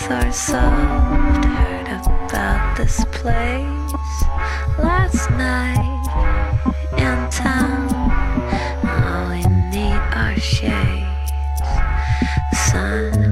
both are soft. Heard about this place last night in town. All we need are shades. The sun.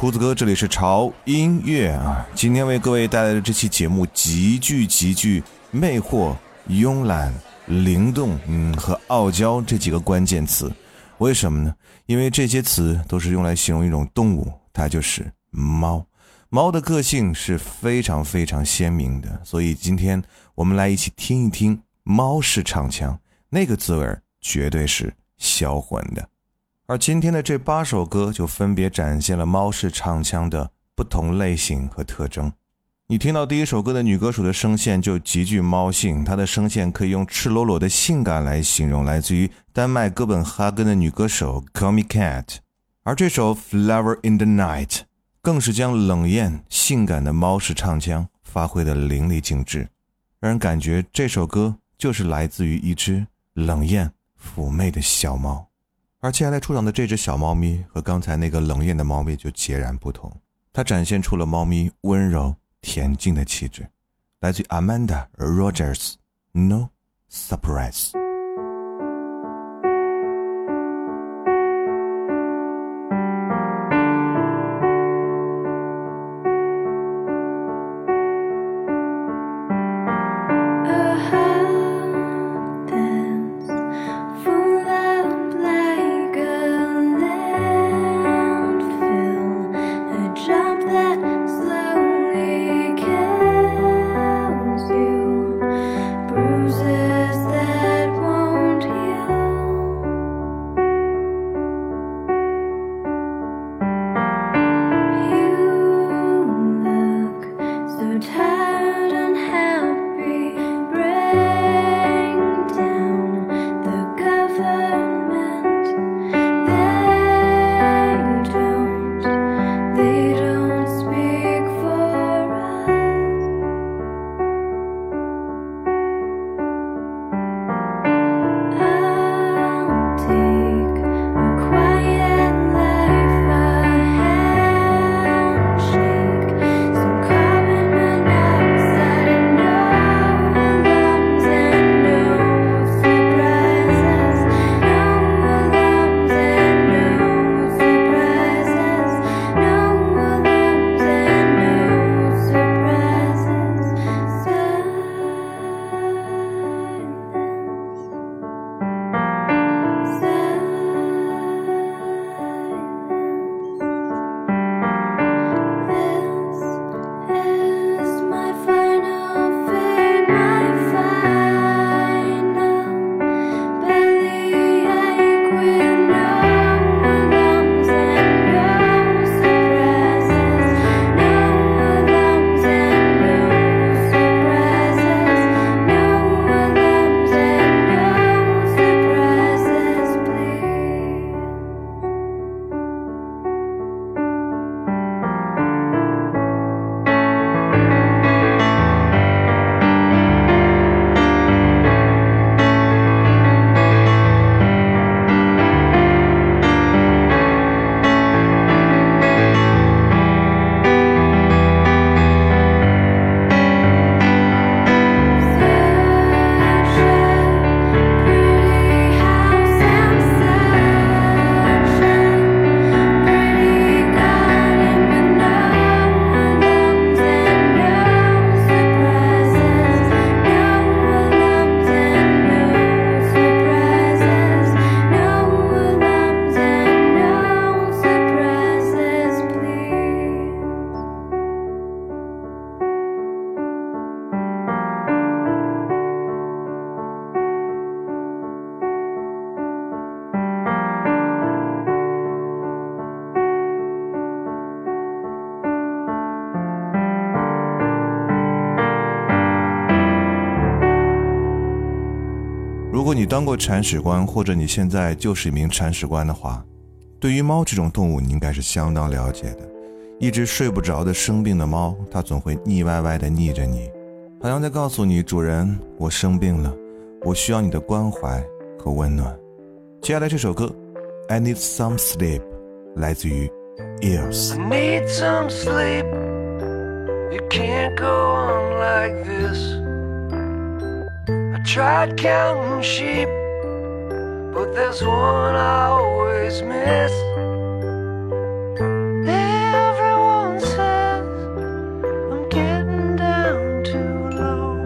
厨子哥，这里是潮音乐啊！今天为各位带来的这期节目极具极具魅惑、慵懒、灵动，嗯，和傲娇这几个关键词。为什么呢？因为这些词都是用来形容一种动物，它就是猫。猫的个性是非常非常鲜明的，所以今天我们来一起听一听猫式唱腔，那个滋味绝对是销魂的。而今天的这八首歌就分别展现了猫式唱腔的不同类型和特征。你听到第一首歌的女歌手的声线就极具猫性，她的声线可以用赤裸裸的性感来形容，来自于丹麦哥本哈根的女歌手 Call Me Cat。而这首 Flower in the Night 更是将冷艳性感的猫式唱腔发挥的淋漓尽致，让人感觉这首歌就是来自于一只冷艳妩媚的小猫。而接下来出场的这只小猫咪和刚才那个冷艳的猫咪就截然不同，它展现出了猫咪温柔恬静的气质，来自 Amanda Rogers，No Surprise。当过铲屎官，或者你现在就是一名铲屎官的话，对于猫这种动物，你应该是相当了解的。一只睡不着的生病的猫，它总会腻歪歪的腻着你，好像在告诉你：“主人，我生病了，我需要你的关怀和温暖。”接下来这首歌《I Need Some Sleep》来自于 Ears。Tried counting sheep, but there's one I always miss. Everyone says I'm getting down too low.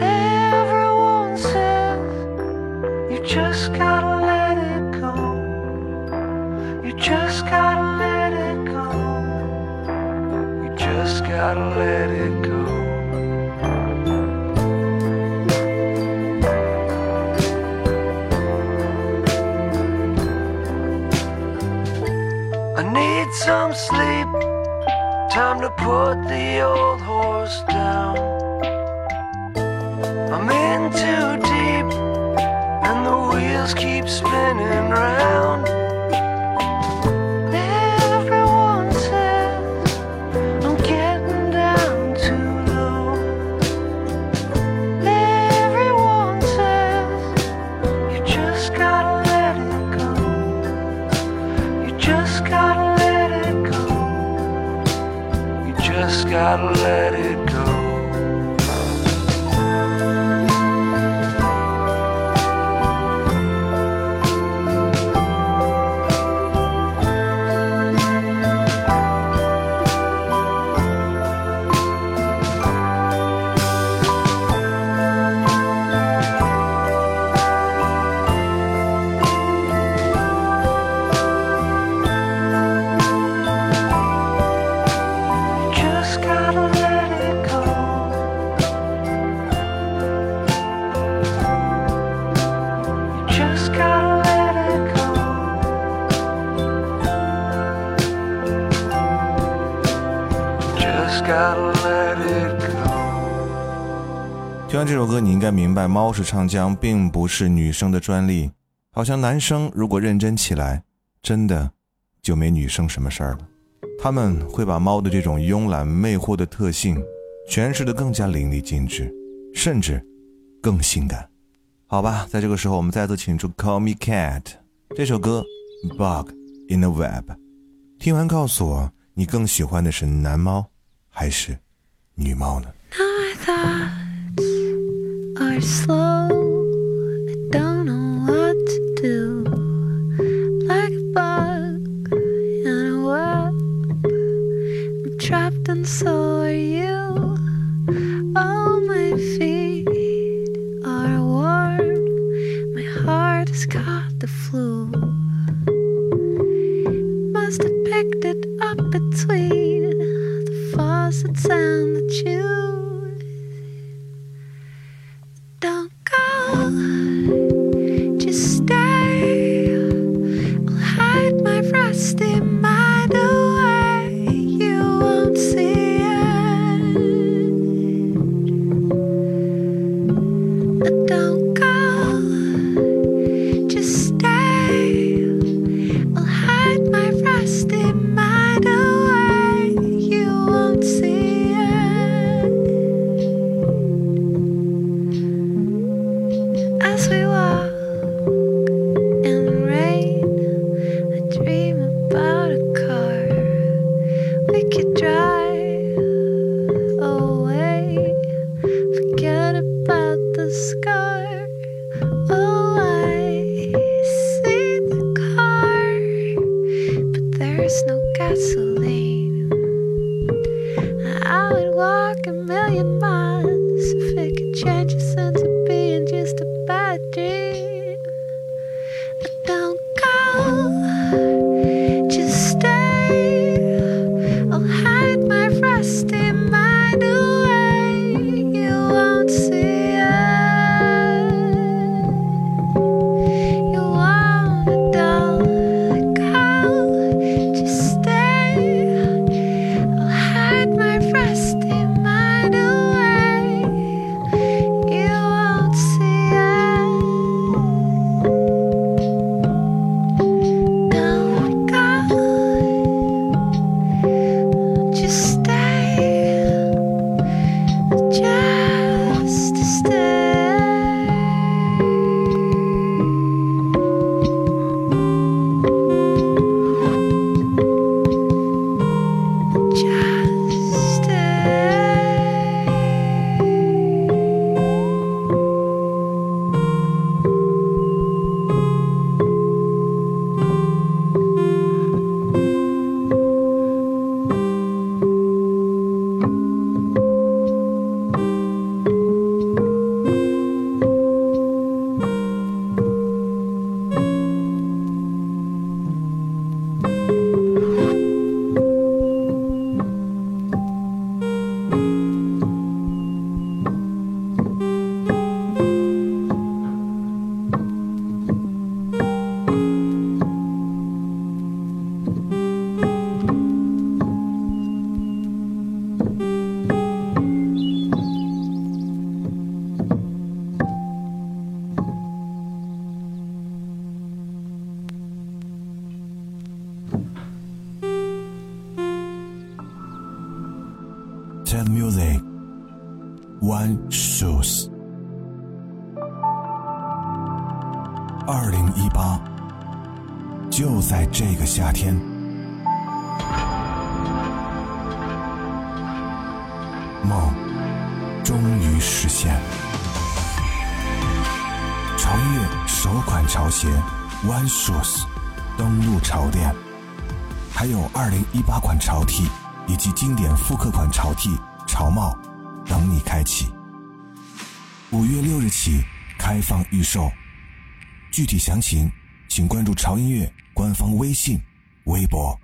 Everyone says you just gotta put the old horse down. I'm in too deep, and the wheels keep spinning 白，猫是唱将并不是女生的专利。好像男生如果认真起来，真的就没女生什么事儿了。他们会把猫的这种慵懒魅惑的特性诠释的更加淋漓尽致，甚至更性感。好吧，在这个时候，我们再次请出《Call Me Cat》这首歌，《Bug in the Web》。听完告诉我，你更喜欢的是男猫还是女猫呢 are slow. 开放预售，具体详情请关注潮音乐官方微信、微博。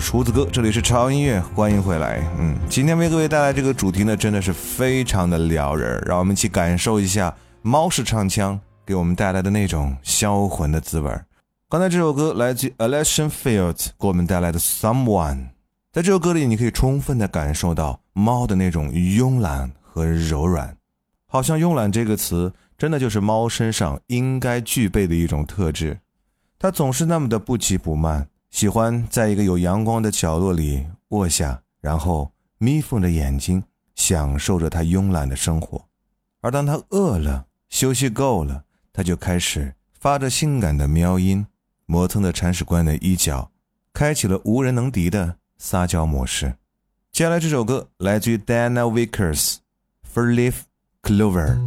厨，子哥，这里是超音乐，欢迎回来。嗯，今天为各位带来这个主题呢，真的是非常的撩人，让我们一起感受一下猫式唱腔给我们带来的那种销魂的滋味。刚才这首歌来自 Alexan Fields 给我们带来的 Someone，在这首歌里，你可以充分的感受到猫的那种慵懒和柔软，好像慵懒这个词真的就是猫身上应该具备的一种特质。它总是那么的不急不慢，喜欢在一个有阳光的角落里卧下，然后眯缝着眼睛，享受着他慵懒的生活。而当他饿了，休息够了，他就开始发着性感的喵音。磨蹭的铲屎官的衣角，开启了无人能敌的撒娇模式。接下来这首歌来自于 Diana Vickers，《For Leaf Clover》。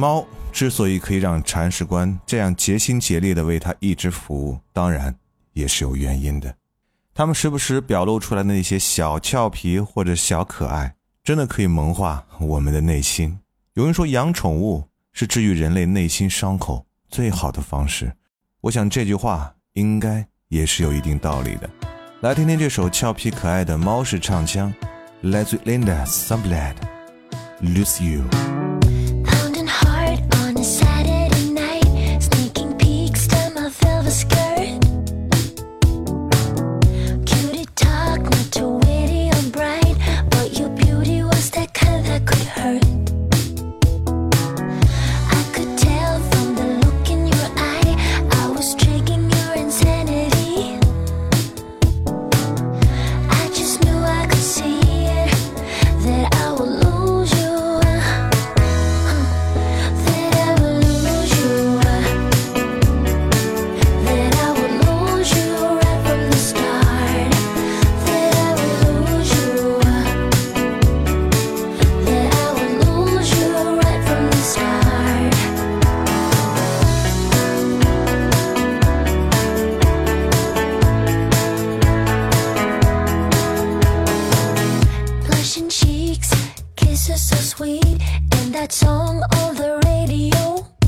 猫之所以可以让铲屎官这样竭心竭力地为他一直服务，当然也是有原因的。他们时不时表露出来的那些小俏皮或者小可爱，真的可以萌化我们的内心。有人说，养宠物是治愈人类内心伤口最好的方式。我想这句话应该也是有一定道理的。来听听这首俏皮可爱的猫式唱腔，来自 Linda Sunblad，《Lose You》。Sweet, and that song on the radio.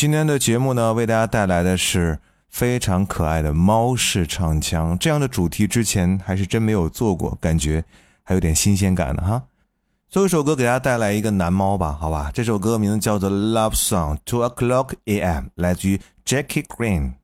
今天的节目呢，为大家带来的是非常可爱的猫式唱腔。这样的主题之前还是真没有做过，感觉还有点新鲜感呢哈。最后一首歌给大家带来一个男猫吧，好吧？这首歌名字叫做《Love Song Two O'clock A.M.》，来自于 Jackie Green。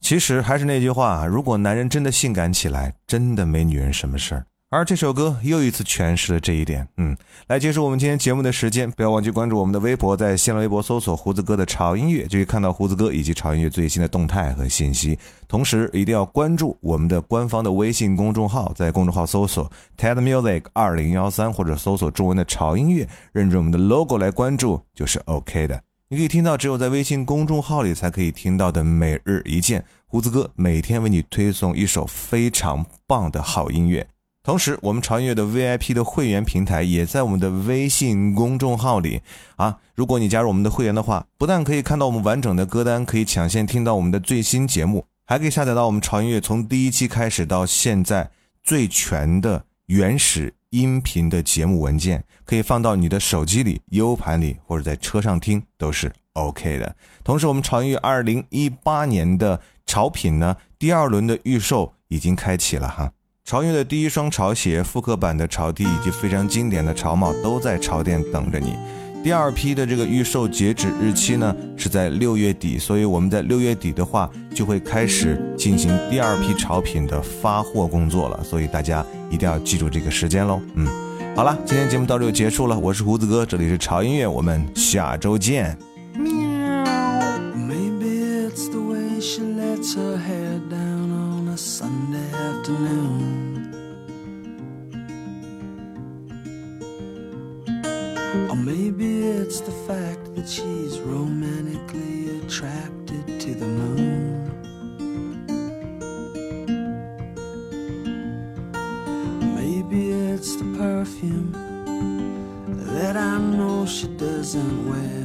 其实还是那句话，如果男人真的性感起来，真的没女人什么事儿。而这首歌又一次诠释了这一点。嗯，来结束我们今天节目的时间，不要忘记关注我们的微博，在新浪微博搜索“胡子哥的潮音乐”，就可以看到胡子哥以及潮音乐最新的动态和信息。同时，一定要关注我们的官方的微信公众号，在公众号搜索 “TED Music 二零幺三”或者搜索中文的“潮音乐”，认准我们的 logo 来关注就是 OK 的。你可以听到只有在微信公众号里才可以听到的每日一见，胡子哥每天为你推送一首非常棒的好音乐。同时，我们潮音乐的 VIP 的会员平台也在我们的微信公众号里啊。如果你加入我们的会员的话，不但可以看到我们完整的歌单，可以抢先听到我们的最新节目，还可以下载到我们潮音乐从第一期开始到现在最全的原始音频的节目文件，可以放到你的手机里、U 盘里或者在车上听都是 OK 的。同时，我们潮音乐二零一八年的潮品呢，第二轮的预售已经开启了哈。潮音乐的第一双潮鞋、复刻版的潮 T 以及非常经典的潮帽都在潮店等着你。第二批的这个预售截止日期呢是在六月底，所以我们在六月底的话就会开始进行第二批潮品的发货工作了，所以大家一定要记住这个时间喽。嗯，好了，今天节目到这就结束了，我是胡子哥，这里是潮音乐，我们下周见。Maybe it's the fact that she's romantically attracted to the moon. Maybe it's the perfume that I know she doesn't wear.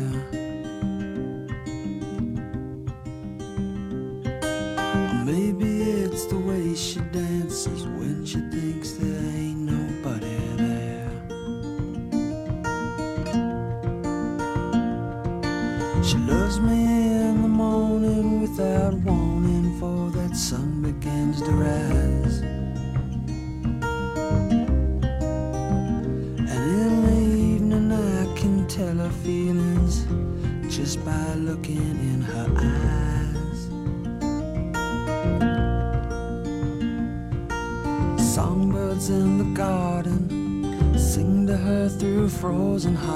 thousand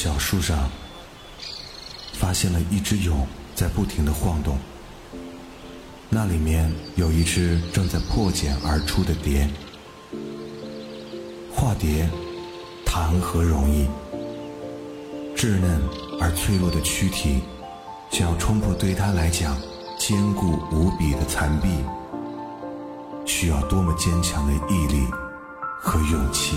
小树上，发现了一只蛹在不停的晃动。那里面有一只正在破茧而出的蝶。化蝶，谈何容易？稚嫩而脆弱的躯体，想要冲破对它来讲坚固无比的残壁，需要多么坚强的毅力和勇气！